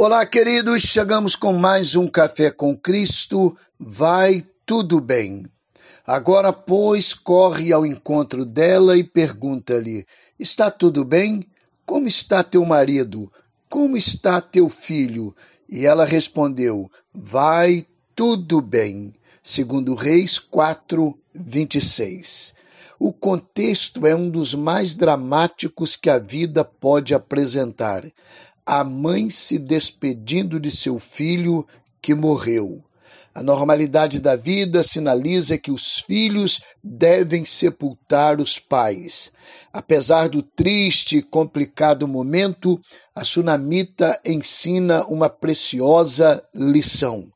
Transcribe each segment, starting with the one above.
Olá, queridos, chegamos com mais um Café com Cristo. Vai tudo bem. Agora, pois, corre ao encontro dela e pergunta-lhe: Está tudo bem? Como está teu marido? Como está teu filho? E ela respondeu: Vai tudo bem. Segundo Reis 4, 26. O contexto é um dos mais dramáticos que a vida pode apresentar a mãe se despedindo de seu filho que morreu. A normalidade da vida sinaliza que os filhos devem sepultar os pais. Apesar do triste e complicado momento, a sunamita ensina uma preciosa lição.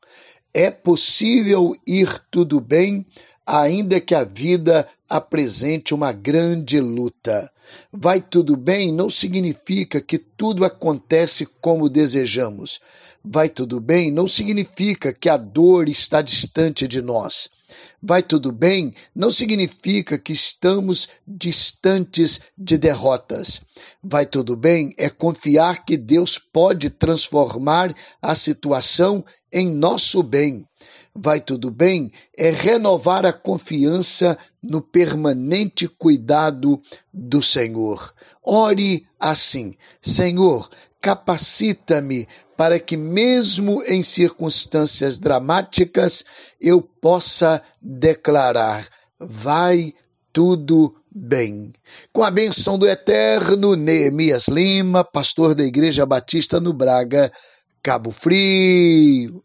É possível ir tudo bem, ainda que a vida apresente uma grande luta. Vai tudo bem não significa que tudo acontece como desejamos. Vai tudo bem não significa que a dor está distante de nós. Vai tudo bem não significa que estamos distantes de derrotas. Vai tudo bem é confiar que Deus pode transformar a situação em nosso bem. Vai tudo bem é renovar a confiança no permanente cuidado do Senhor. Ore assim: Senhor, capacita-me para que, mesmo em circunstâncias dramáticas, eu possa declarar: vai tudo bem. Com a benção do eterno Neemias Lima, pastor da Igreja Batista no Braga, Cabo Frio.